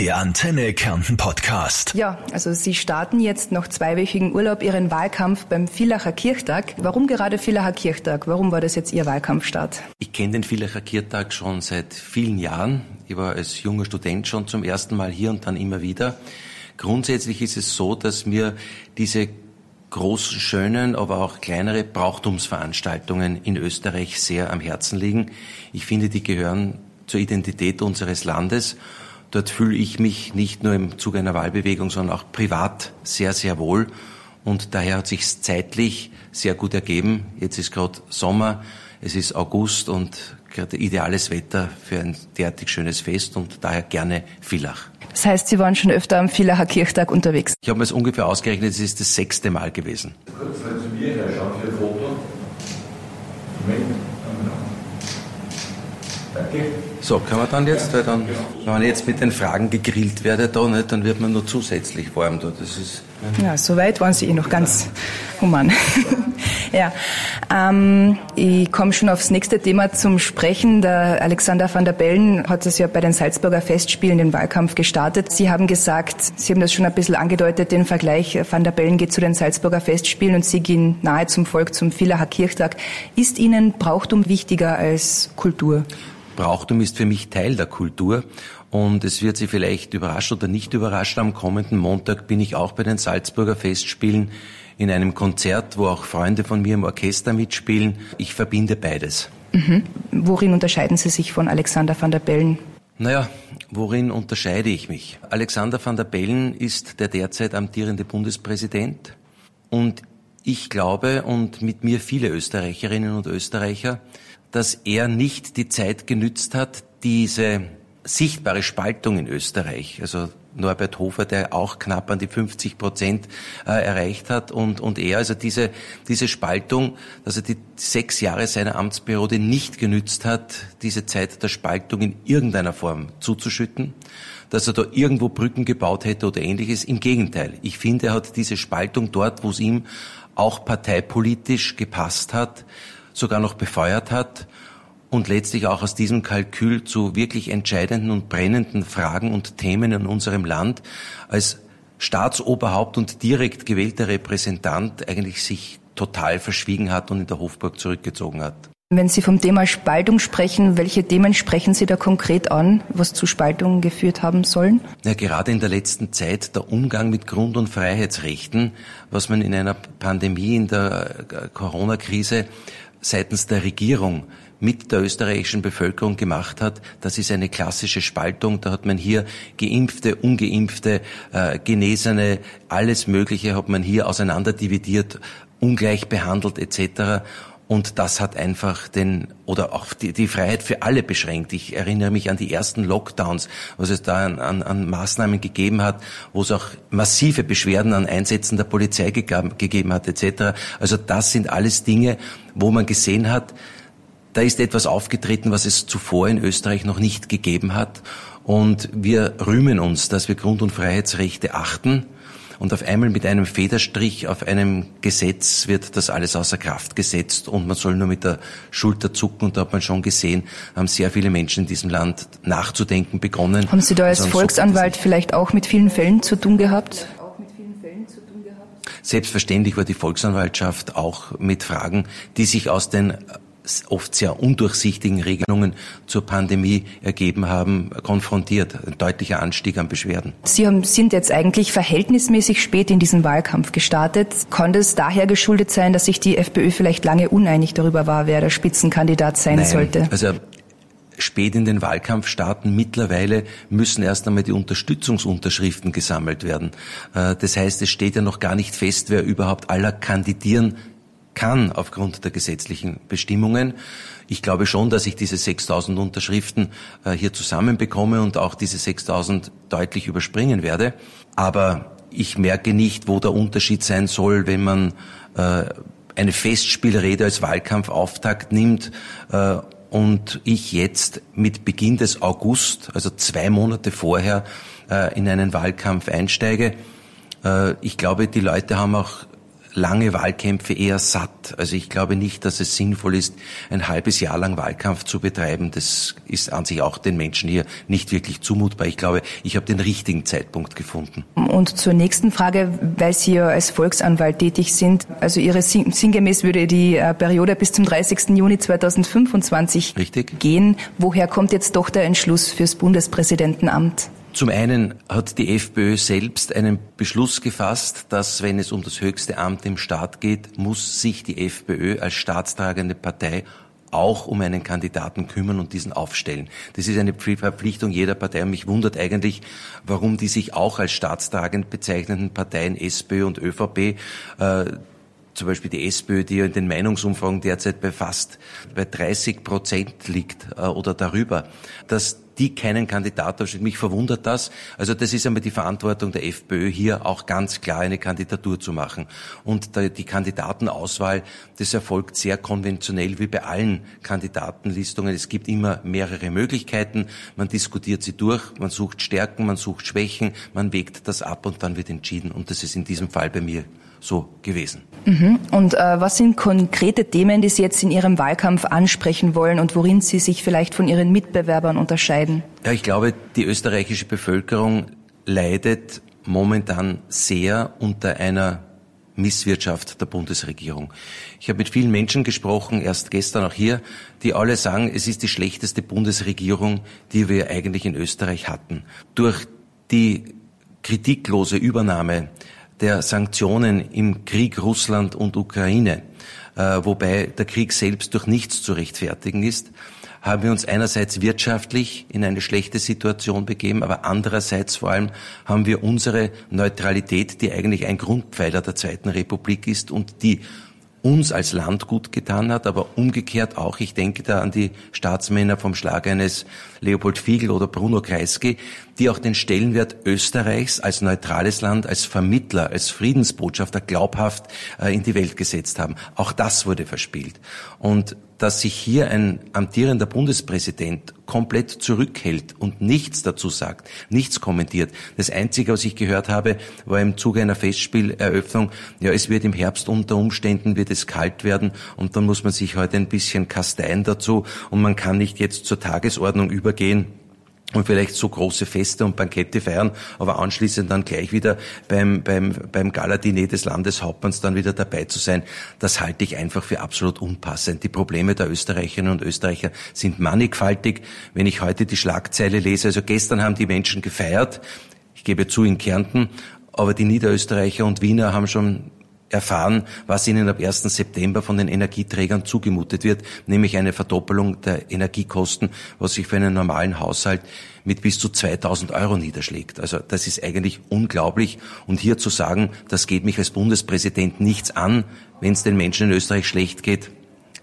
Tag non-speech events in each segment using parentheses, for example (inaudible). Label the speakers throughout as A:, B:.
A: Der Antenne Kärnten Podcast.
B: Ja, also Sie starten jetzt nach zweiwöchigen Urlaub Ihren Wahlkampf beim Villacher Kirchtag. Warum gerade Villacher Kirchtag? Warum war das jetzt Ihr Wahlkampfstart?
C: Ich kenne den Villacher Kirchtag schon seit vielen Jahren. Ich war als junger Student schon zum ersten Mal hier und dann immer wieder. Grundsätzlich ist es so, dass mir diese großen, schönen, aber auch kleinere Brauchtumsveranstaltungen in Österreich sehr am Herzen liegen. Ich finde, die gehören zur Identität unseres Landes. Dort fühle ich mich nicht nur im Zuge einer Wahlbewegung, sondern auch privat sehr, sehr wohl. Und daher hat sich zeitlich sehr gut ergeben. Jetzt ist gerade Sommer, es ist August und gerade ideales Wetter für ein derartig schönes Fest und daher gerne Villach.
B: Das heißt, Sie waren schon öfter am Villacher Kirchtag unterwegs?
C: Ich habe mir es ungefähr ausgerechnet, es ist das sechste Mal gewesen.
D: Kurz mal zu mir herschauen für ein Foto. Moment. Danke.
C: So, kann man dann jetzt, weil dann, wenn man jetzt mit den Fragen gegrillt werde, da nicht, dann wird man nur zusätzlich warm. Da. Das ist,
B: ja, soweit waren Sie eh noch ganz human. (laughs) ja, ähm, ich komme schon aufs nächste Thema zum Sprechen. Der Alexander van der Bellen hat es ja bei den Salzburger Festspielen den Wahlkampf gestartet. Sie haben gesagt, Sie haben das schon ein bisschen angedeutet, den Vergleich, van der Bellen geht zu den Salzburger Festspielen und Sie gehen nahe zum Volk, zum Villacher Kirchtag. Ist Ihnen Brauchtum wichtiger als Kultur?
C: Brauchtum ist für mich Teil der Kultur und es wird Sie vielleicht überraschen oder nicht überraschen. Am kommenden Montag bin ich auch bei den Salzburger Festspielen in einem Konzert, wo auch Freunde von mir im Orchester mitspielen. Ich verbinde beides.
B: Mhm. Worin unterscheiden Sie sich von Alexander van der Bellen?
C: Naja, worin unterscheide ich mich? Alexander van der Bellen ist der derzeit amtierende Bundespräsident und ich glaube und mit mir viele Österreicherinnen und Österreicher, dass er nicht die Zeit genützt hat, diese sichtbare Spaltung in Österreich, also Norbert Hofer, der auch knapp an die 50 Prozent äh, erreicht hat und, und er, also diese, diese Spaltung, dass er die sechs Jahre seiner Amtsperiode nicht genützt hat, diese Zeit der Spaltung in irgendeiner Form zuzuschütten, dass er da irgendwo Brücken gebaut hätte oder ähnliches. Im Gegenteil, ich finde, er hat diese Spaltung dort, wo es ihm auch parteipolitisch gepasst hat, sogar noch befeuert hat und letztlich auch aus diesem Kalkül zu wirklich entscheidenden und brennenden Fragen und Themen in unserem Land als Staatsoberhaupt und direkt gewählter Repräsentant eigentlich sich total verschwiegen hat und in der Hofburg zurückgezogen hat.
B: Wenn Sie vom Thema Spaltung sprechen, welche Themen sprechen Sie da konkret an, was zu Spaltungen geführt haben sollen?
C: Ja, gerade in der letzten Zeit der Umgang mit Grund- und Freiheitsrechten, was man in einer Pandemie, in der Corona-Krise seitens der Regierung mit der österreichischen Bevölkerung gemacht hat, das ist eine klassische Spaltung. Da hat man hier Geimpfte, Ungeimpfte, äh, Genesene, alles Mögliche hat man hier auseinanderdividiert, ungleich behandelt etc. Und das hat einfach den, oder auch die, die Freiheit für alle beschränkt. Ich erinnere mich an die ersten Lockdowns, was es da an, an, an Maßnahmen gegeben hat, wo es auch massive Beschwerden an Einsätzen der Polizei gegeben, gegeben hat, etc. Also das sind alles Dinge, wo man gesehen hat, da ist etwas aufgetreten, was es zuvor in Österreich noch nicht gegeben hat. Und wir rühmen uns, dass wir Grund- und Freiheitsrechte achten. Und auf einmal mit einem Federstrich auf einem Gesetz wird das alles außer Kraft gesetzt und man soll nur mit der Schulter zucken. Und da hat man schon gesehen, haben sehr viele Menschen in diesem Land nachzudenken begonnen.
B: Haben Sie da als Volksanwalt vielleicht auch mit vielen Fällen zu tun gehabt?
C: Selbstverständlich war die Volksanwaltschaft auch mit Fragen, die sich aus den oft sehr undurchsichtigen Regelungen zur Pandemie ergeben haben, konfrontiert. Ein deutlicher Anstieg an Beschwerden.
B: Sie haben, sind jetzt eigentlich verhältnismäßig spät in diesen Wahlkampf gestartet. Konnte es daher geschuldet sein, dass sich die FPÖ vielleicht lange uneinig darüber war, wer der Spitzenkandidat sein
C: Nein,
B: sollte?
C: Also spät in den Wahlkampf starten. Mittlerweile müssen erst einmal die Unterstützungsunterschriften gesammelt werden. Äh, das heißt, es steht ja noch gar nicht fest, wer überhaupt aller kandidieren kann aufgrund der gesetzlichen Bestimmungen. Ich glaube schon, dass ich diese 6000 Unterschriften äh, hier zusammenbekomme und auch diese 6000 deutlich überspringen werde. Aber ich merke nicht, wo der Unterschied sein soll, wenn man äh, eine Festspielrede als Wahlkampfauftakt nimmt äh, und ich jetzt mit Beginn des August, also zwei Monate vorher, äh, in einen Wahlkampf einsteige. Ich glaube, die Leute haben auch lange Wahlkämpfe eher satt. Also ich glaube nicht, dass es sinnvoll ist, ein halbes Jahr lang Wahlkampf zu betreiben. Das ist an sich auch den Menschen hier nicht wirklich zumutbar. Ich glaube, ich habe den richtigen Zeitpunkt gefunden.
B: Und zur nächsten Frage, weil Sie ja als Volksanwalt tätig sind, also Ihre sinngemäß würde die äh, Periode bis zum 30. Juni 2025
C: Richtig.
B: gehen. Woher kommt jetzt doch der Entschluss fürs Bundespräsidentenamt?
C: Zum einen hat die FPÖ selbst einen Beschluss gefasst, dass wenn es um das höchste Amt im Staat geht, muss sich die FPÖ als staatstragende Partei auch um einen Kandidaten kümmern und diesen aufstellen. Das ist eine Verpflichtung jeder Partei und mich wundert eigentlich, warum die sich auch als staatstragend bezeichneten Parteien SPÖ und ÖVP äh, zum Beispiel die SPÖ, die ja in den Meinungsumfragen derzeit bei fast bei 30 Prozent liegt äh, oder darüber, dass die keinen Kandidat aufstellen. Mich verwundert das. Also das ist einmal die Verantwortung der FPÖ, hier auch ganz klar eine Kandidatur zu machen. Und die Kandidatenauswahl, das erfolgt sehr konventionell wie bei allen Kandidatenlistungen. Es gibt immer mehrere Möglichkeiten. Man diskutiert sie durch, man sucht Stärken, man sucht Schwächen, man wägt das ab und dann wird entschieden. Und das ist in diesem Fall bei mir so gewesen.
B: Mhm. Und äh, was sind konkrete Themen, die Sie jetzt in Ihrem Wahlkampf ansprechen wollen und worin Sie sich vielleicht von Ihren Mitbewerbern unterscheiden?
C: Ja, ich glaube, die österreichische Bevölkerung leidet momentan sehr unter einer Misswirtschaft der Bundesregierung. Ich habe mit vielen Menschen gesprochen, erst gestern auch hier, die alle sagen, es ist die schlechteste Bundesregierung, die wir eigentlich in Österreich hatten. Durch die kritiklose Übernahme der Sanktionen im Krieg Russland und Ukraine, äh, wobei der Krieg selbst durch nichts zu rechtfertigen ist, haben wir uns einerseits wirtschaftlich in eine schlechte Situation begeben, aber andererseits vor allem haben wir unsere Neutralität, die eigentlich ein Grundpfeiler der Zweiten Republik ist und die uns als Land gut getan hat, aber umgekehrt auch, ich denke da an die Staatsmänner vom Schlag eines Leopold Fiegel oder Bruno Kreisky, die auch den Stellenwert Österreichs als neutrales Land, als Vermittler, als Friedensbotschafter glaubhaft äh, in die Welt gesetzt haben. Auch das wurde verspielt. Und dass sich hier ein amtierender Bundespräsident komplett zurückhält und nichts dazu sagt, nichts kommentiert. Das Einzige, was ich gehört habe, war im Zuge einer Festspieleröffnung, ja, es wird im Herbst unter Umständen, wird es kalt werden und dann muss man sich heute ein bisschen kasteien dazu und man kann nicht jetzt zur Tagesordnung übergehen und vielleicht so große Feste und Bankette feiern, aber anschließend dann gleich wieder beim, beim, beim Galadiner des Landeshauptmanns dann wieder dabei zu sein, das halte ich einfach für absolut unpassend. Die Probleme der Österreicherinnen und Österreicher sind mannigfaltig. Wenn ich heute die Schlagzeile lese, also gestern haben die Menschen gefeiert, ich gebe zu in Kärnten, aber die Niederösterreicher und Wiener haben schon erfahren, was ihnen ab 1. September von den Energieträgern zugemutet wird, nämlich eine Verdoppelung der Energiekosten, was sich für einen normalen Haushalt mit bis zu 2000 Euro niederschlägt. Also das ist eigentlich unglaublich. Und hier zu sagen, das geht mich als Bundespräsident nichts an, wenn es den Menschen in Österreich schlecht geht,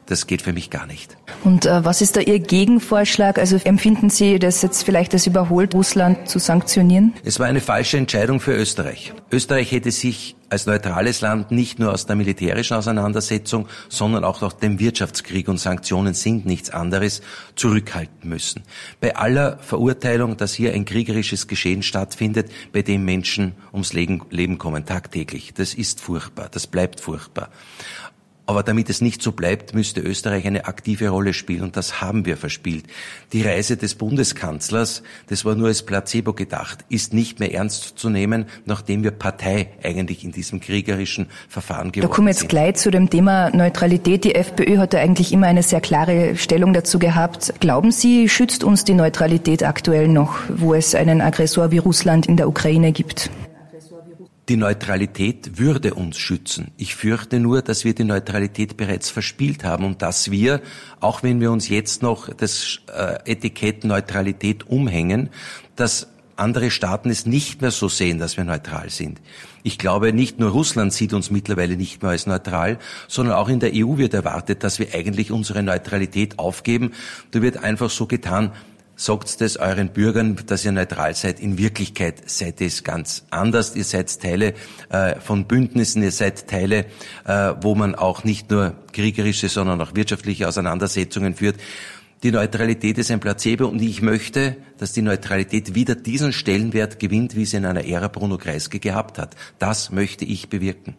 C: das geht für mich gar nicht.
B: Und äh, was ist da Ihr Gegenvorschlag? Also empfinden Sie das jetzt vielleicht als überholt, Russland zu sanktionieren?
C: Es war eine falsche Entscheidung für Österreich. Österreich hätte sich als neutrales Land nicht nur aus der militärischen Auseinandersetzung, sondern auch aus dem Wirtschaftskrieg und Sanktionen sind nichts anderes, zurückhalten müssen. Bei aller Verurteilung, dass hier ein kriegerisches Geschehen stattfindet, bei dem Menschen ums Leben kommen, tagtäglich, das ist furchtbar, das bleibt furchtbar. Aber damit es nicht so bleibt, müsste Österreich eine aktive Rolle spielen und das haben wir verspielt. Die Reise des Bundeskanzlers, das war nur als Placebo gedacht, ist nicht mehr ernst zu nehmen, nachdem wir Partei eigentlich in diesem kriegerischen Verfahren geworden sind.
B: Da kommen wir jetzt gleich zu dem Thema Neutralität. Die FPÖ hat ja eigentlich immer eine sehr klare Stellung dazu gehabt. Glauben Sie, schützt uns die Neutralität aktuell noch, wo es einen Aggressor wie Russland in der Ukraine gibt?
C: Die Neutralität würde uns schützen. Ich fürchte nur, dass wir die Neutralität bereits verspielt haben und dass wir, auch wenn wir uns jetzt noch das äh, Etikett Neutralität umhängen, dass andere Staaten es nicht mehr so sehen, dass wir neutral sind. Ich glaube, nicht nur Russland sieht uns mittlerweile nicht mehr als neutral, sondern auch in der EU wird erwartet, dass wir eigentlich unsere Neutralität aufgeben. Da wird einfach so getan, sagt es euren Bürgern, dass ihr neutral seid. In Wirklichkeit seid ihr es ganz anders. Ihr seid Teile äh, von Bündnissen, ihr seid Teile, äh, wo man auch nicht nur kriegerische, sondern auch wirtschaftliche Auseinandersetzungen führt. Die Neutralität ist ein Placebo und ich möchte, dass die Neutralität wieder diesen Stellenwert gewinnt, wie sie in einer Ära Bruno Kreisky gehabt hat. Das möchte ich bewirken.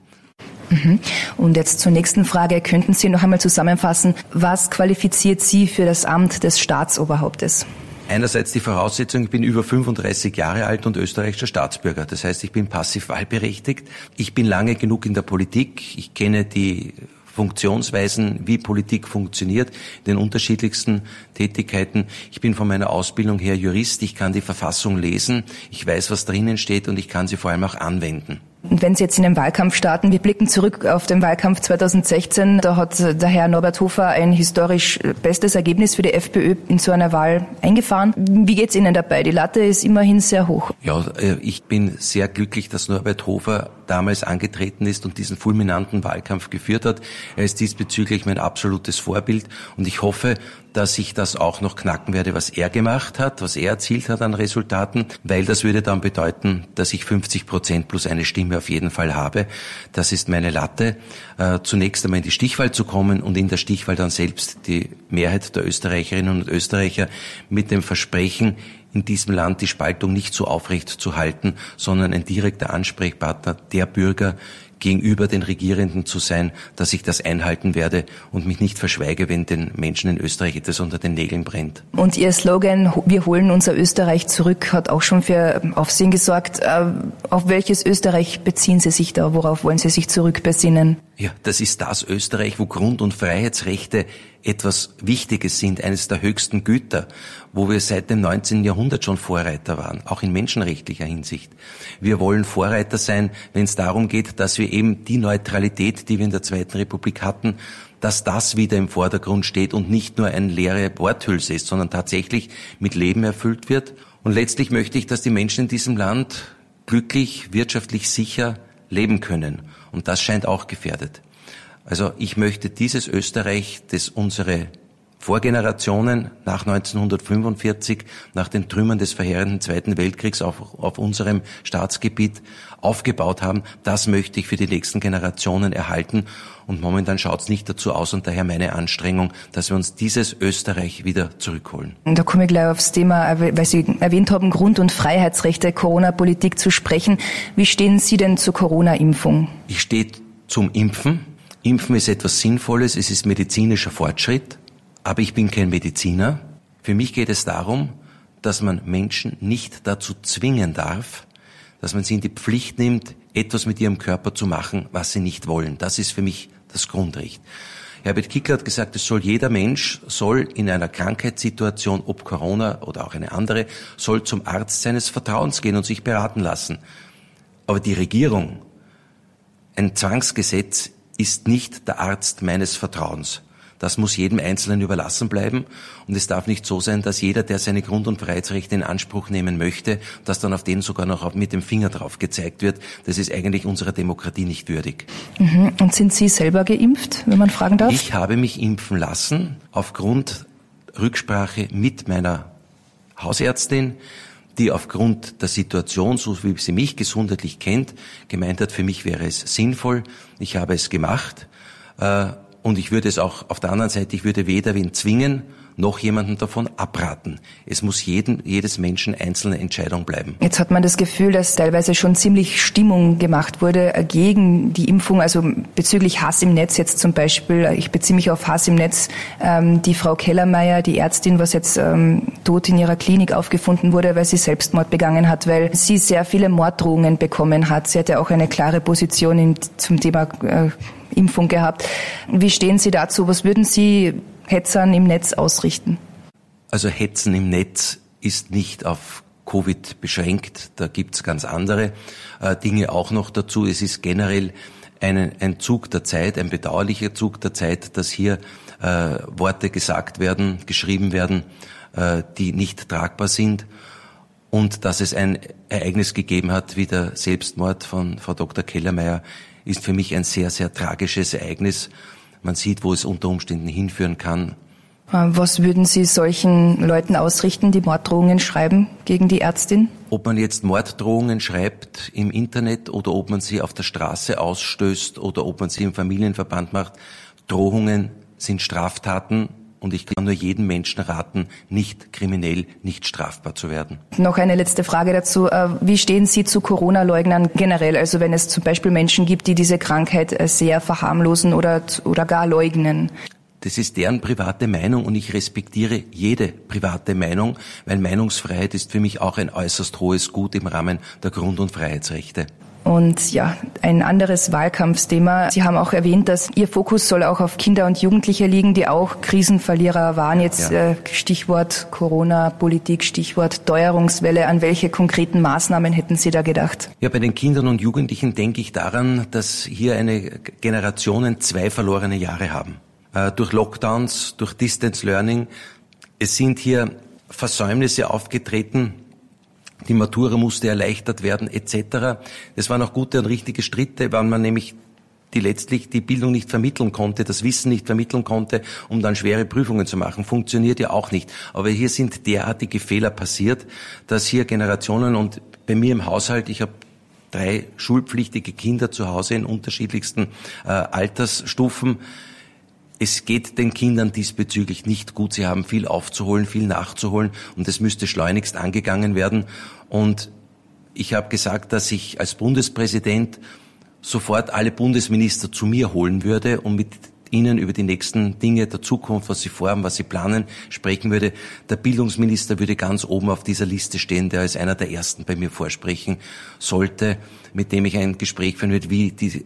B: Mhm. Und jetzt zur nächsten Frage. Könnten Sie noch einmal zusammenfassen, was qualifiziert Sie für das Amt des Staatsoberhauptes?
C: Einerseits die Voraussetzung, ich bin über 35 Jahre alt und österreichischer Staatsbürger. Das heißt, ich bin passiv wahlberechtigt. Ich bin lange genug in der Politik. Ich kenne die Funktionsweisen, wie Politik funktioniert, den unterschiedlichsten Tätigkeiten. Ich bin von meiner Ausbildung her Jurist, ich kann die Verfassung lesen, ich weiß, was drinnen steht und ich kann sie vor allem auch anwenden.
B: Und wenn Sie jetzt in den Wahlkampf starten, wir blicken zurück auf den Wahlkampf 2016, da hat der Herr Norbert Hofer ein historisch bestes Ergebnis für die FPÖ in so einer Wahl eingefahren. Wie geht's Ihnen dabei? Die Latte ist immerhin sehr hoch.
C: Ja, äh, ich bin sehr glücklich, dass Norbert Hofer damals angetreten ist und diesen fulminanten Wahlkampf geführt hat. Er ist diesbezüglich mein absolutes Vorbild und ich hoffe, dass ich das auch noch knacken werde, was er gemacht hat, was er erzielt hat an Resultaten, weil das würde dann bedeuten, dass ich 50 Prozent plus eine Stimme auf jeden Fall habe. Das ist meine Latte. Äh, zunächst einmal in die Stichwahl zu kommen und in der Stichwahl dann selbst die Mehrheit der Österreicherinnen und Österreicher mit dem Versprechen, in diesem Land die Spaltung nicht so aufrecht zu halten, sondern ein direkter Ansprechpartner der Bürger gegenüber den Regierenden zu sein, dass ich das einhalten werde und mich nicht verschweige, wenn den Menschen in Österreich etwas unter den Nägeln brennt.
B: Und Ihr Slogan, wir holen unser Österreich zurück, hat auch schon für Aufsehen gesorgt. Äh, auf welches Österreich beziehen Sie sich da? Worauf wollen Sie sich zurückbesinnen?
C: Ja, das ist das Österreich, wo Grund- und Freiheitsrechte etwas Wichtiges sind, eines der höchsten Güter, wo wir seit dem 19. Jahrhundert schon Vorreiter waren, auch in menschenrechtlicher Hinsicht. Wir wollen Vorreiter sein, wenn es darum geht, dass wir eben die Neutralität, die wir in der Zweiten Republik hatten, dass das wieder im Vordergrund steht und nicht nur eine leere Worthülse ist, sondern tatsächlich mit Leben erfüllt wird. Und letztlich möchte ich, dass die Menschen in diesem Land glücklich, wirtschaftlich sicher leben können. Und das scheint auch gefährdet. Also ich möchte dieses Österreich, das unsere Vorgenerationen nach 1945, nach den Trümmern des verheerenden Zweiten Weltkriegs auf, auf unserem Staatsgebiet aufgebaut haben, das möchte ich für die nächsten Generationen erhalten. Und momentan schaut es nicht dazu aus und daher meine Anstrengung, dass wir uns dieses Österreich wieder zurückholen.
B: Da komme ich gleich aufs Thema, weil Sie erwähnt haben, Grund- und Freiheitsrechte, Corona-Politik zu sprechen. Wie stehen Sie denn zur Corona-Impfung?
C: Ich stehe zum Impfen. Impfen ist etwas Sinnvolles, es ist medizinischer Fortschritt. Aber ich bin kein Mediziner. Für mich geht es darum, dass man Menschen nicht dazu zwingen darf, dass man sie in die Pflicht nimmt, etwas mit ihrem Körper zu machen, was sie nicht wollen. Das ist für mich das Grundrecht. Herbert Kickler hat gesagt, es soll jeder Mensch, soll in einer Krankheitssituation, ob Corona oder auch eine andere, soll zum Arzt seines Vertrauens gehen und sich beraten lassen. Aber die Regierung, ein Zwangsgesetz ist nicht der Arzt meines Vertrauens. Das muss jedem Einzelnen überlassen bleiben. Und es darf nicht so sein, dass jeder, der seine Grund- und Freiheitsrechte in Anspruch nehmen möchte, dass dann auf den sogar noch mit dem Finger drauf gezeigt wird. Das ist eigentlich unserer Demokratie nicht würdig.
B: Mhm. Und sind Sie selber geimpft, wenn man fragen darf?
C: Ich habe mich impfen lassen aufgrund Rücksprache mit meiner Hausärztin, die aufgrund der Situation, so wie sie mich gesundheitlich kennt, gemeint hat, für mich wäre es sinnvoll. Ich habe es gemacht. Äh, und ich würde es auch auf der anderen Seite, ich würde weder wen zwingen, noch jemanden davon abraten. Es muss jeden, jedes Menschen einzelne Entscheidung bleiben.
B: Jetzt hat man das Gefühl, dass teilweise schon ziemlich Stimmung gemacht wurde gegen die Impfung, also bezüglich Hass im Netz jetzt zum Beispiel. Ich beziehe mich auf Hass im Netz. Ähm, die Frau Kellermeier, die Ärztin, was jetzt ähm, tot in ihrer Klinik aufgefunden wurde, weil sie Selbstmord begangen hat, weil sie sehr viele Morddrohungen bekommen hat. Sie hat ja auch eine klare Position zum Thema äh, Impfung gehabt. Wie stehen Sie dazu? Was würden Sie Hetzern im Netz ausrichten?
C: Also Hetzen im Netz ist nicht auf Covid beschränkt. Da gibt's ganz andere äh, Dinge auch noch dazu. Es ist generell ein, ein Zug der Zeit, ein bedauerlicher Zug der Zeit, dass hier äh, Worte gesagt werden, geschrieben werden, äh, die nicht tragbar sind. Und dass es ein Ereignis gegeben hat, wie der Selbstmord von Frau Dr. Kellermeier, ist für mich ein sehr, sehr tragisches Ereignis. Man sieht, wo es unter Umständen hinführen kann.
B: Äh, was würden Sie solchen Leuten ausrichten, die Morddrohungen schreiben gegen die Ärztin?
C: Ob man jetzt Morddrohungen schreibt im Internet oder ob man sie auf der Straße ausstößt oder ob man sie im Familienverband macht, Drohungen sind Straftaten Und ich kann nur jedem Menschen raten, nicht kriminell, nicht strafbar zu werden.
B: Noch eine letzte Frage dazu. Äh, wie stehen Sie zu Corona-Leugnern generell? Also wenn es zum Beispiel Menschen gibt, die diese Krankheit äh, sehr verharmlosen oder, oder gar leugnen?
C: Das ist deren private Meinung und ich respektiere jede private Meinung, weil Meinungsfreiheit ist für mich auch ein äußerst hohes Gut im Rahmen der Grund- und Freiheitsrechte.
B: Und ja, ein anderes Wahlkampfsthema. Sie haben auch erwähnt, dass Ihr Fokus soll auch auf Kinder und Jugendliche liegen, die auch Krisenverlierer waren. Jetzt ja. äh, Stichwort Corona-Politik, Stichwort Teuerungswelle. An welche konkreten Maßnahmen hätten Sie da gedacht?
C: Ja, bei den Kindern und Jugendlichen denke ich daran, dass hier eine Generationen zwei verlorene Jahre haben. Äh, durch Lockdowns, durch Distance Learning. Es sind hier Versäumnisse aufgetreten, die Matura musste erleichtert werden etc. Das waren auch gute und richtige Schritte, weil man nämlich die letztlich die Bildung nicht vermitteln konnte, das Wissen nicht vermitteln konnte, um dann schwere Prüfungen zu machen. Funktioniert ja auch nicht. Aber hier sind derartige Fehler passiert, dass hier Generationen und bei mir im Haushalt, ich habe drei schulpflichtige Kinder zu Hause in unterschiedlichsten äh, Altersstufen, es geht den Kindern diesbezüglich nicht gut. Sie haben viel aufzuholen, viel nachzuholen und es müsste schleunigst angegangen werden. Und ich habe gesagt, dass ich als Bundespräsident sofort alle Bundesminister zu mir holen würde, um mit Ihnen über die nächsten Dinge der Zukunft, was Sie vorhaben, was Sie planen, sprechen würde. Der Bildungsminister würde ganz oben auf dieser Liste stehen, der als einer der ersten bei mir vorsprechen sollte, mit dem ich ein Gespräch führen würde, wie die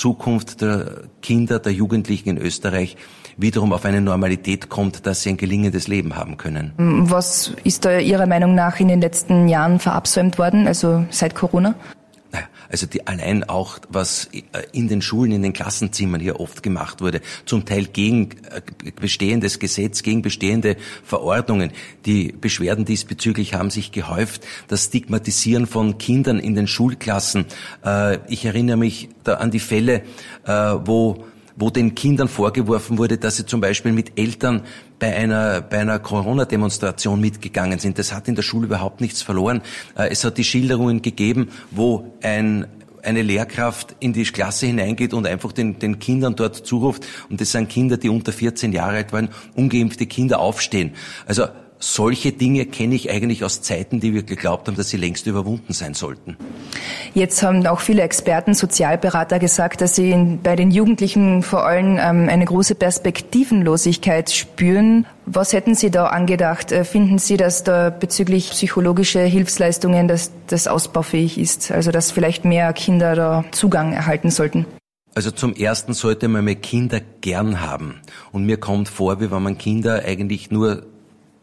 C: Zukunft der Kinder, der Jugendlichen in Österreich wiederum auf eine Normalität kommt, dass sie ein gelingendes Leben haben können.
B: Was ist da Ihrer Meinung nach in den letzten Jahren verabsäumt worden, also seit Corona?
C: Also die, allein auch, was äh, in den Schulen, in den Klassenzimmern hier oft gemacht wurde, zum Teil gegen äh, bestehendes Gesetz, gegen bestehende Verordnungen. Die Beschwerden diesbezüglich haben sich gehäuft. Das Stigmatisieren von Kindern in den Schulklassen. Äh, ich erinnere mich da an die Fälle, wo wo den Kindern vorgeworfen wurde, dass sie zum Beispiel mit Eltern bei einer, bei einer Corona-Demonstration mitgegangen sind. Das hat in der Schule überhaupt nichts verloren. Äh, es hat die Schilderungen gegeben, wo ein eine Lehrkraft in die Klasse hineingeht und einfach den, den Kindern dort zuruft, und das sind Kinder, die unter 14 Jahre alt waren, ungeimpfte Kinder aufstehen. Also solche Dinge kenne ich eigentlich aus Zeiten, die wir geglaubt haben, dass sie längst überwunden sein sollten.
B: Jetzt haben auch viele Experten, Sozialberater gesagt, dass sie in, bei den Jugendlichen vor allem ähm, eine große Perspektivenlosigkeit spüren. Was hätten Sie da angedacht? Äh, finden Sie, dass da bezüglich psychologische Hilfsleistungen dass das ausbaufähig ist? Also dass vielleicht mehr Kinder da Zugang erhalten sollten?
C: Also zum ersten sollte man mehr Kinder gern haben. Und mir kommt vor, wie wenn man Kinder eigentlich nur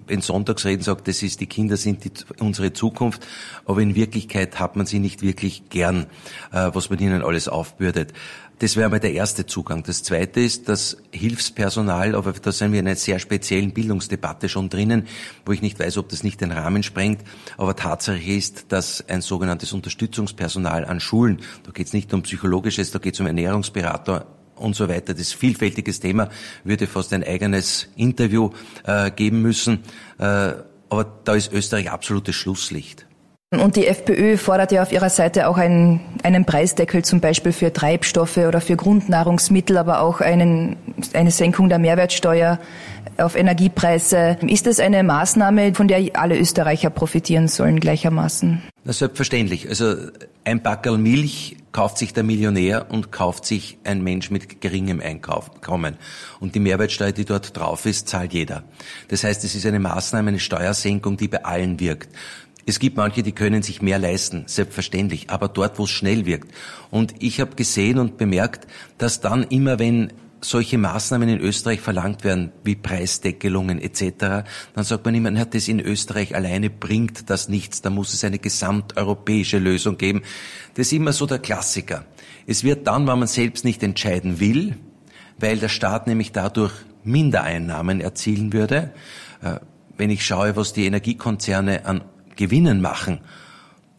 C: in Sonntagsreden sagt, das ist, die Kinder sind die, unsere Zukunft, aber in Wirklichkeit hat man sie nicht wirklich gern, äh, was man ihnen alles aufbürdet. Das wäre mal der erste Zugang. Das zweite ist das Hilfspersonal, aber da sind wir in einer sehr speziellen Bildungsdebatte schon drinnen, wo ich nicht weiß, ob das nicht den Rahmen sprengt. Aber Tatsache ist, dass ein sogenanntes Unterstützungspersonal an Schulen, da geht es nicht um psychologisches, da geht es um Ernährungsberater, und so weiter. Das vielfältiges Thema, würde fast ein eigenes Interview äh, geben müssen. Äh, aber da ist Österreich absolutes Schlusslicht.
B: Und die FPÖ fordert ja auf ihrer Seite auch einen, einen Preisdeckel zum Beispiel für Treibstoffe oder für Grundnahrungsmittel, aber auch einen, eine Senkung der Mehrwertsteuer auf Energiepreise. Ist das eine Maßnahme, von der alle Österreicher profitieren sollen gleichermaßen?
C: Na, selbstverständlich. Also ein Backerl Milch kauft sich der Millionär und kauft sich ein Mensch mit geringem Einkommen. Und die Mehrwertsteuer, die dort drauf ist, zahlt jeder. Das heißt, es ist eine Maßnahme, eine Steuersenkung, die bei allen wirkt. Es gibt manche, die können sich mehr leisten, selbstverständlich, aber dort, wo es schnell wirkt. Und ich habe gesehen und bemerkt, dass dann immer, wenn solche Maßnahmen in Österreich verlangt werden, wie Preisdeckelungen etc., dann sagt man immer, das in Österreich alleine bringt das nichts, da muss es eine gesamteuropäische Lösung geben. Das ist immer so der Klassiker. Es wird dann, wenn man selbst nicht entscheiden will, weil der Staat nämlich dadurch Mindereinnahmen erzielen würde. Äh, wenn ich schaue, was die Energiekonzerne an Gewinnen machen.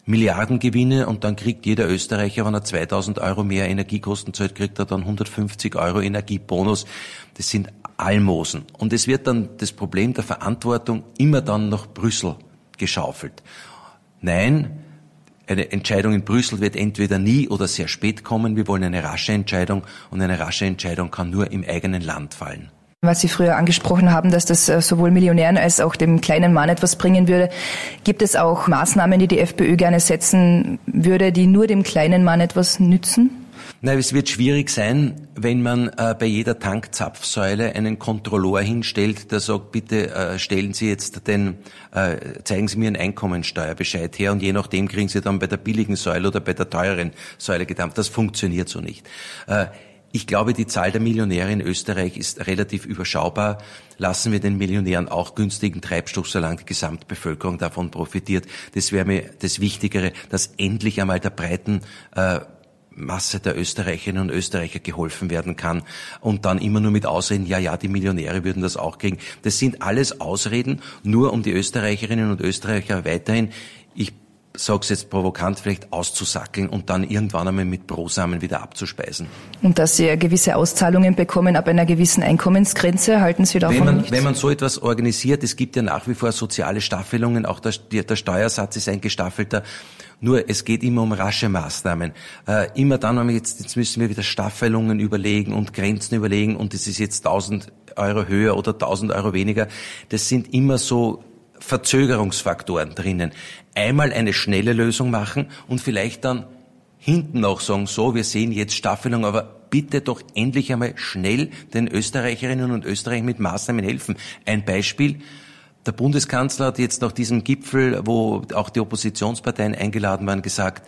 C: Milliardengewinne und dann kriegt jeder Österreicher, wenn er 2000 Euro mehr Energiekosten zahlt, kriegt er dann 150 Euro Energiebonus. Das sind Almosen. Und es wird dann das Problem der Verantwortung immer dann nach Brüssel geschaufelt. Nein, eine Entscheidung in Brüssel wird entweder nie oder sehr spät kommen. Wir wollen eine rasche Entscheidung und eine rasche Entscheidung kann nur im eigenen Land fallen.
B: Was Sie früher angesprochen haben, dass das äh, sowohl Millionären als auch dem kleinen Mann etwas bringen würde. Gibt es auch Maßnahmen, die die FPÖ gerne setzen würde, die nur dem kleinen Mann etwas nützen?
C: Na, es wird schwierig sein, wenn man äh, bei jeder Tankzapfsäule einen Kontrolleur hinstellt, der sagt, bitte äh, stellen Sie jetzt den, äh, zeigen Sie mir einen Einkommensteuerbescheid her und je nachdem kriegen Sie dann bei der billigen Säule oder bei der teuren Säule gedampft. Das funktioniert so nicht. Ich glaube, die Zahl der Millionäre in Österreich ist relativ überschaubar. Lassen wir den Millionären auch günstigen Treibstoff, solange die Gesamtbevölkerung davon profitiert. Das wäre mir das Wichtigere, dass endlich einmal der breiten äh, Masse der Österreicherinnen und Österreicher geholfen werden kann und dann immer nur mit Ausreden, ja, ja, die Millionäre würden das auch kriegen. Das sind alles Ausreden, nur um die Österreicherinnen und Österreicher weiterhin, ich sag's jetzt provokant, vielleicht auszusackeln und dann irgendwann einmal mit Brosamen wieder abzuspeisen.
B: Und dass Sie gewisse Auszahlungen bekommen ab einer gewissen Einkommensgrenze, halten Sie davon
C: wenn man,
B: nichts?
C: Wenn man so etwas organisiert, es gibt ja nach wie vor soziale Staffelungen, auch der, der Steuersatz ist ein gestaffelter, nur es geht immer um rasche Maßnahmen. Äh, immer dann, wenn wir jetzt, jetzt müssen wir wieder Staffelungen überlegen und Grenzen überlegen und es ist jetzt 1000 Euro höher oder 1000 Euro weniger. Das sind immer so Verzögerungsfaktoren drinnen. Einmal eine schnelle Lösung machen und vielleicht dann hinten noch sagen, so, wir sehen jetzt Staffelung, aber bitte doch endlich einmal schnell den Österreicherinnen und Österreichern mit Maßnahmen helfen. Ein Beispiel. Der Bundeskanzler hat jetzt nach diesem Gipfel, wo auch die Oppositionsparteien eingeladen waren, gesagt,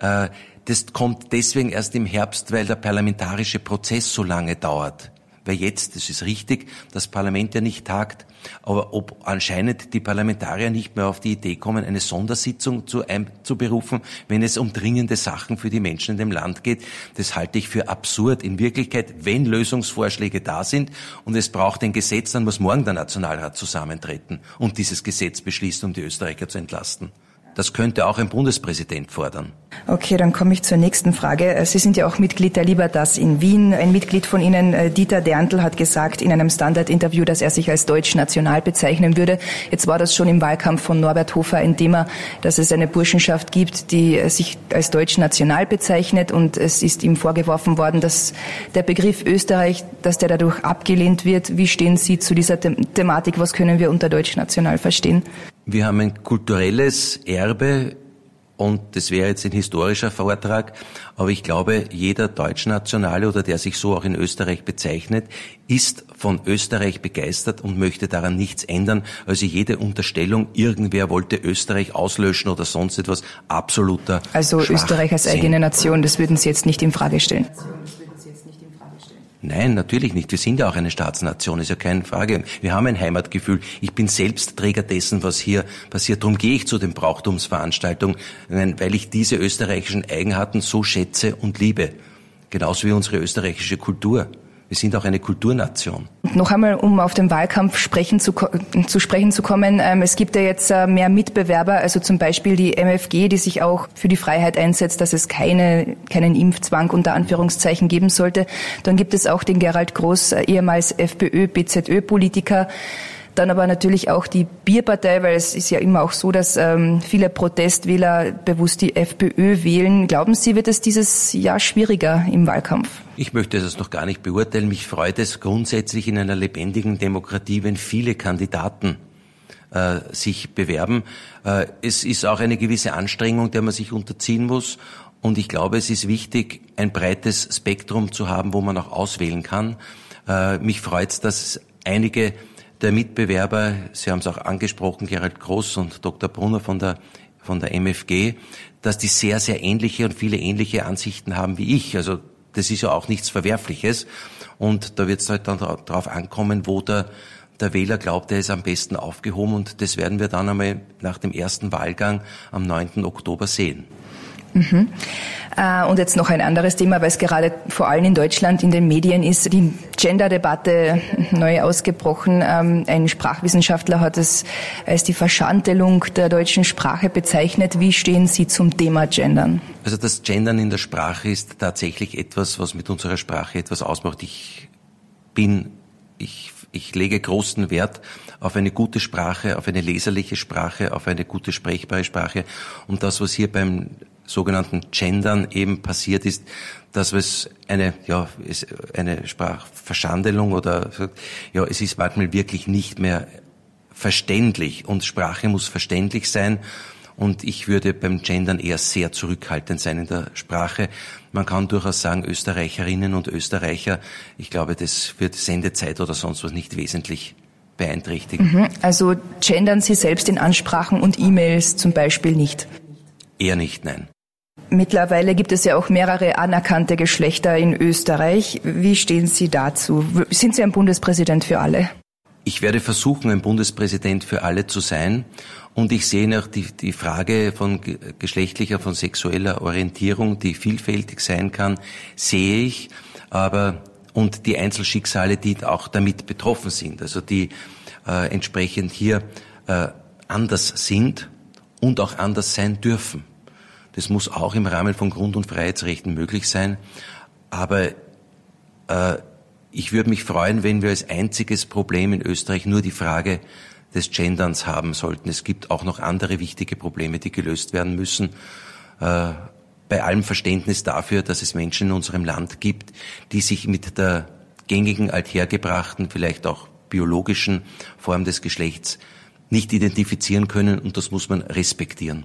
C: äh, das kommt deswegen erst im Herbst, weil der parlamentarische Prozess so lange dauert. Weil jetzt, das ist richtig, das Parlament ja nicht tagt, aber ob anscheinend die Parlamentarier nicht mehr auf die Idee kommen, eine Sondersitzung zu einzuberufen, wenn es um dringende Sachen für die Menschen in dem Land geht, das halte ich für absurd. In Wirklichkeit, wenn Lösungsvorschläge da sind und es braucht ein Gesetz, dann muss morgen der Nationalrat zusammentreten und dieses Gesetz beschließen, um die Österreicher zu entlasten. Das könnte auch ein Bundespräsident fordern.
B: Okay, dann komme ich zur nächsten Frage. Äh, Sie sind ja auch Mitglied der Libertas in Wien. Ein Mitglied von Ihnen, äh, Dieter Derntl, hat gesagt in einem Standard-Interview, dass er sich als deutsch-national bezeichnen würde. Jetzt war das schon im Wahlkampf von Norbert Hofer ein Thema, dass es eine Burschenschaft gibt, die äh, sich als deutsch-national bezeichnet und es ist ihm vorgeworfen worden, dass der Begriff Österreich, dass der dadurch abgelehnt wird. Wie stehen Sie zu dieser Thematik? Was können wir unter deutsch-national verstehen?
C: Wir haben ein kulturelles Erbe und das wäre jetzt ein historischer Vortrag, aber ich glaube, jeder Deutschnationale oder der sich so auch in Österreich bezeichnet, ist von Österreich begeistert und möchte daran nichts ändern. Also jede Unterstellung, irgendwer wollte Österreich auslöschen oder sonst etwas, absoluter
B: Also Österreich als eigene Nation, das würden Sie jetzt nicht in Frage stellen.
C: Nein, natürlich nicht. Wir sind ja auch eine Staatsnation, ist ja keine Frage. Wir haben ein Heimatgefühl. Ich bin selbst Träger dessen, was hier passiert. Darum gehe ich zu den Brauchtumsveranstaltungen, weil ich diese österreichischen Eigenheiten so schätze und liebe. Genauso wie unsere österreichische Kultur. Wir sind auch eine Kulturnation.
B: Noch einmal, um auf den Wahlkampf sprechen zu, zu sprechen zu kommen. Ähm, es gibt ja jetzt äh, mehr Mitbewerber, also zum Beispiel die MFG, die sich auch für die Freiheit einsetzt, dass es keine, keinen Impfzwang unter Anführungszeichen geben sollte. Dann gibt es auch den Gerald Groß, äh, ehemals FPÖ, BZÖ-Politiker, dann aber natürlich auch die Bierpartei, weil es ist ja immer auch so, dass ähm, viele Protestwähler bewusst die FPÖ wählen. Glauben Sie, wird es dieses Jahr schwieriger im Wahlkampf?
C: Ich möchte das noch gar nicht beurteilen. Mich freut es grundsätzlich in einer lebendigen Demokratie, wenn viele Kandidaten äh, sich bewerben. Äh, es ist auch eine gewisse Anstrengung, der man sich unterziehen muss. Und ich glaube, es ist wichtig, ein breites Spektrum zu haben, wo man auch auswählen kann. Äh, mich freut es, dass einige der Mitbewerber, Sie haben es auch angesprochen, Gerald Groß und Dr. Brunner von der, von der MFG, dass die sehr, sehr ähnliche und viele ähnliche Ansichten haben wie ich. Also das ist ja auch nichts Verwerfliches. Und da wird es halt dann darauf ankommen, wo der, der Wähler glaubt, er ist am besten aufgehoben. Und das werden wir dann einmal nach dem ersten Wahlgang am 9. Oktober sehen.
B: Mhm. Äh, und jetzt noch ein anderes Thema, weil es gerade vor allem in Deutschland in den Medien ist, die Gender-Debatte neu ausgebrochen. Ähm, ein Sprachwissenschaftler hat es als die Verschantelung der deutschen Sprache bezeichnet. Wie stehen Sie zum Thema Gendern?
C: Also das Gendern in der Sprache ist tatsächlich etwas, was mit unserer Sprache etwas ausmacht. Ich bin, ich, ich lege großen Wert auf eine gute Sprache, auf eine leserliche Sprache, auf eine gute sprechbare Sprache. Und das, was hier beim sogenannten Gendern eben passiert ist, dass es eine, ja, eine Sprachverschandelung oder, ja, es ist manchmal wirklich nicht mehr verständlich und Sprache muss verständlich sein. Und ich würde beim Gendern eher sehr zurückhaltend sein in der Sprache. Man kann durchaus sagen, Österreicherinnen und Österreicher, ich glaube, das wird Sendezeit oder sonst was nicht wesentlich beeinträchtigen.
B: Mhm. Also gendern Sie selbst in Ansprachen und E-Mails zum Beispiel nicht?
C: Eher nicht, nein.
B: Mittlerweile gibt es ja auch mehrere anerkannte Geschlechter in Österreich. Wie stehen Sie dazu? Sind Sie ein Bundespräsident für alle?
C: Ich werde versuchen, ein Bundespräsident für alle zu sein. Und ich sehe noch die, die Frage von geschlechtlicher, von sexueller Orientierung, die vielfältig sein kann, sehe ich. Aber, und die Einzelschicksale, die auch damit betroffen sind, also die äh, entsprechend hier äh, anders sind und auch anders sein dürfen. Das muss auch im Rahmen von Grund- und Freiheitsrechten möglich sein. Aber äh, ich würde mich freuen, wenn wir als einziges Problem in Österreich nur die Frage des Genderns haben sollten. Es gibt auch noch andere wichtige Probleme, die gelöst werden müssen. Äh, bei allem Verständnis dafür, dass es Menschen in unserem Land gibt, die sich mit der gängigen, althergebrachten, vielleicht auch biologischen Form des Geschlechts nicht identifizieren können und das muss man respektieren.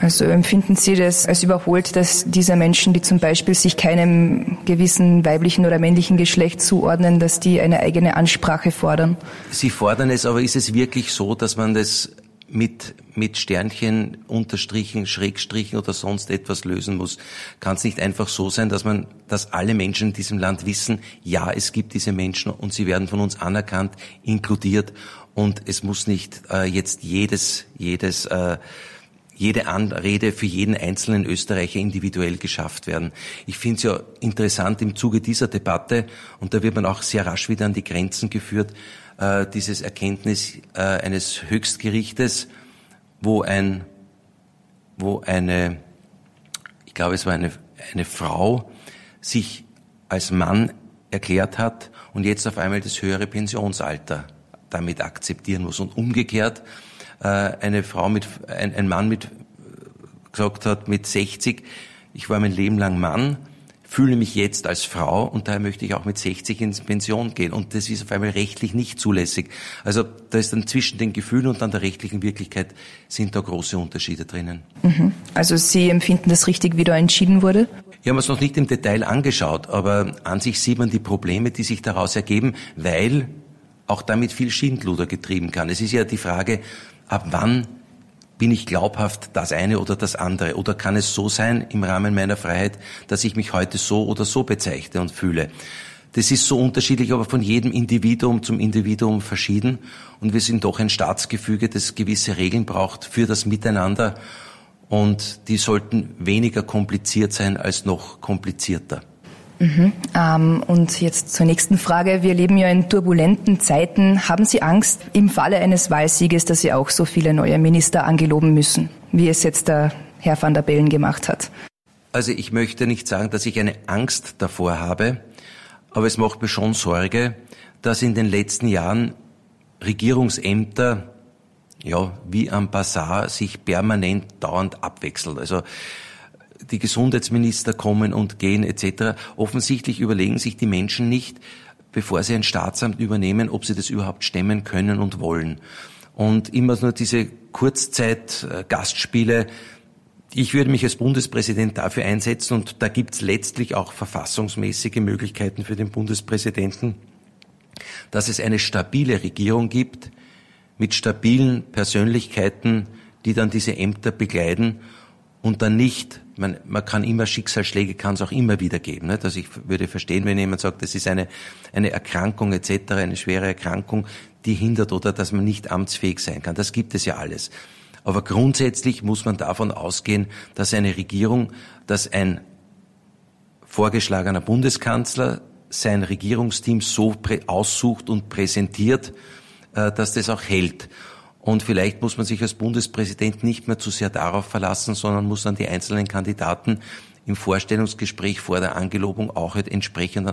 B: Also empfinden Sie das als überholt, dass diese Menschen, die zum Beispiel sich keinem gewissen weiblichen oder männlichen Geschlecht zuordnen, dass die eine eigene Ansprache fordern?
C: Sie fordern es, aber ist es wirklich so, dass man das mit, mit Sternchen, Unterstrichen, Schrägstrichen oder sonst etwas lösen muss. Kann es nicht einfach so sein, dass man, dass alle Menschen in diesem Land wissen, ja, es gibt diese Menschen und sie werden von uns anerkannt, inkludiert und es muss nicht äh, jetzt jedes, jedes äh, jede Anrede für jeden einzelnen Österreicher individuell geschafft werden. Ich finde es ja interessant im Zuge dieser Debatte, und da wird man auch sehr rasch wieder an die Grenzen geführt, äh, dieses Erkenntnis äh, eines Höchstgerichtes, wo ein, wo eine, ich glaube es war eine, eine Frau, sich als Mann erklärt hat und jetzt auf einmal das höhere Pensionsalter damit akzeptieren muss. Und umgekehrt äh, eine Frau mit, ein, ein Mann mit, gesagt hat, mit 60, ich war mein Leben lang Mann, fühle mich jetzt als Frau und daher möchte ich auch mit 60 ins Pension gehen. Und das ist auf einmal rechtlich nicht zulässig. Also da ist dann zwischen den Gefühlen und dann der rechtlichen Wirklichkeit sind da große Unterschiede drinnen.
B: Mhm. Also Sie empfinden das richtig, wie da entschieden wurde?
C: Wir haben uns noch nicht im Detail angeschaut, aber an sich sieht man die Probleme, die sich daraus ergeben, weil auch damit viel Schindluder getrieben kann. Es ist ja die Frage, ab wann bin ich glaubhaft das eine oder das andere? Oder kann es so sein im Rahmen meiner Freiheit, dass ich mich heute so oder so bezeichne und fühle? Das ist so unterschiedlich, aber von jedem Individuum zum Individuum verschieden. Und wir sind doch ein Staatsgefüge, das gewisse Regeln braucht für das Miteinander. Und die sollten weniger kompliziert sein als noch komplizierter.
B: Mhm. Ähm, und jetzt zur nächsten Frage. Wir leben ja in turbulenten Zeiten. Haben Sie Angst im Falle eines Wahlsieges, dass Sie auch so viele neue Minister angeloben müssen, wie es jetzt der Herr van der Bellen gemacht hat?
C: Also ich möchte nicht sagen, dass ich eine Angst davor habe, aber es macht mir schon Sorge, dass in den letzten Jahren Regierungsämter ja, wie am Bazar sich permanent dauernd abwechseln. Also die Gesundheitsminister kommen und gehen etc. Offensichtlich überlegen sich die Menschen nicht, bevor sie ein Staatsamt übernehmen, ob sie das überhaupt stemmen können und wollen. Und immer nur diese Kurzzeit-Gastspiele. Ich würde mich als Bundespräsident dafür einsetzen und da gibt es letztlich auch verfassungsmäßige Möglichkeiten für den Bundespräsidenten, dass es eine stabile Regierung gibt mit stabilen Persönlichkeiten, die dann diese Ämter begleiten und dann nicht, man, man kann immer Schicksalsschläge, kann es auch immer wieder geben. Nicht? Also ich würde verstehen, wenn jemand sagt, das ist eine, eine Erkrankung etc., eine schwere Erkrankung, die hindert oder dass man nicht amtsfähig sein kann. Das gibt es ja alles. Aber grundsätzlich muss man davon ausgehen, dass eine Regierung, dass ein vorgeschlagener Bundeskanzler sein Regierungsteam so aussucht und präsentiert, äh, dass das auch hält. Und vielleicht muss man sich als Bundespräsident nicht mehr zu sehr darauf verlassen, sondern muss dann die einzelnen Kandidaten im Vorstellungsgespräch vor der Angelobung auch halt entsprechend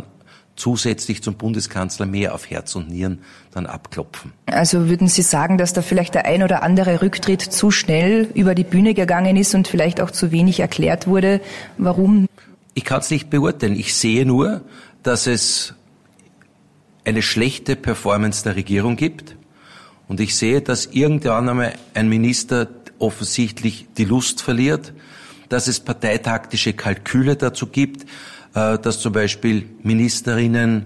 C: zusätzlich zum Bundeskanzler mehr auf Herz und Nieren dann abklopfen.
B: Also würden Sie sagen, dass da vielleicht der ein oder andere Rücktritt zu schnell über die Bühne gegangen ist und vielleicht auch zu wenig erklärt wurde? Warum?
C: Ich kann es nicht beurteilen. Ich sehe nur, dass es eine schlechte Performance der Regierung gibt. Und ich sehe, dass irgendwann einmal ein Minister offensichtlich die Lust verliert, dass es parteitaktische Kalküle dazu gibt, äh, dass zum Beispiel Ministerinnen,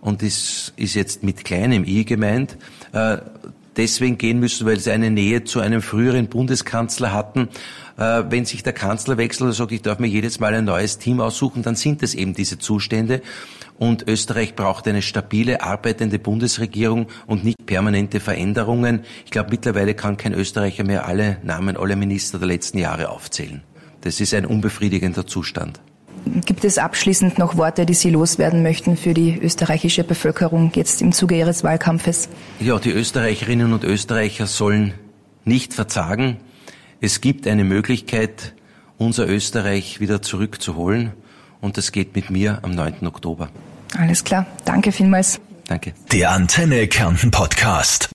C: und das ist jetzt mit kleinem i gemeint, äh, deswegen gehen müssen, weil sie eine Nähe zu einem früheren Bundeskanzler hatten. Äh, wenn sich der Kanzler wechselt und sagt, ich darf mir jedes Mal ein neues Team aussuchen, dann sind es eben diese Zustände. Und Österreich braucht eine stabile, arbeitende Bundesregierung und nicht permanente Veränderungen. Ich glaube, mittlerweile kann kein Österreicher mehr alle Namen aller Minister der letzten Jahre aufzählen. Das ist ein unbefriedigender Zustand.
B: Gibt es abschließend noch Worte, die Sie loswerden möchten für die österreichische Bevölkerung jetzt im Zuge Ihres Wahlkampfes?
C: Ja, die Österreicherinnen und Österreicher sollen nicht verzagen. Es gibt eine Möglichkeit, unser Österreich wieder zurückzuholen. Und das geht mit mir am 9. Oktober.
B: Alles klar. Danke vielmals.
C: Danke.
A: Der Antenne Kärnten Podcast.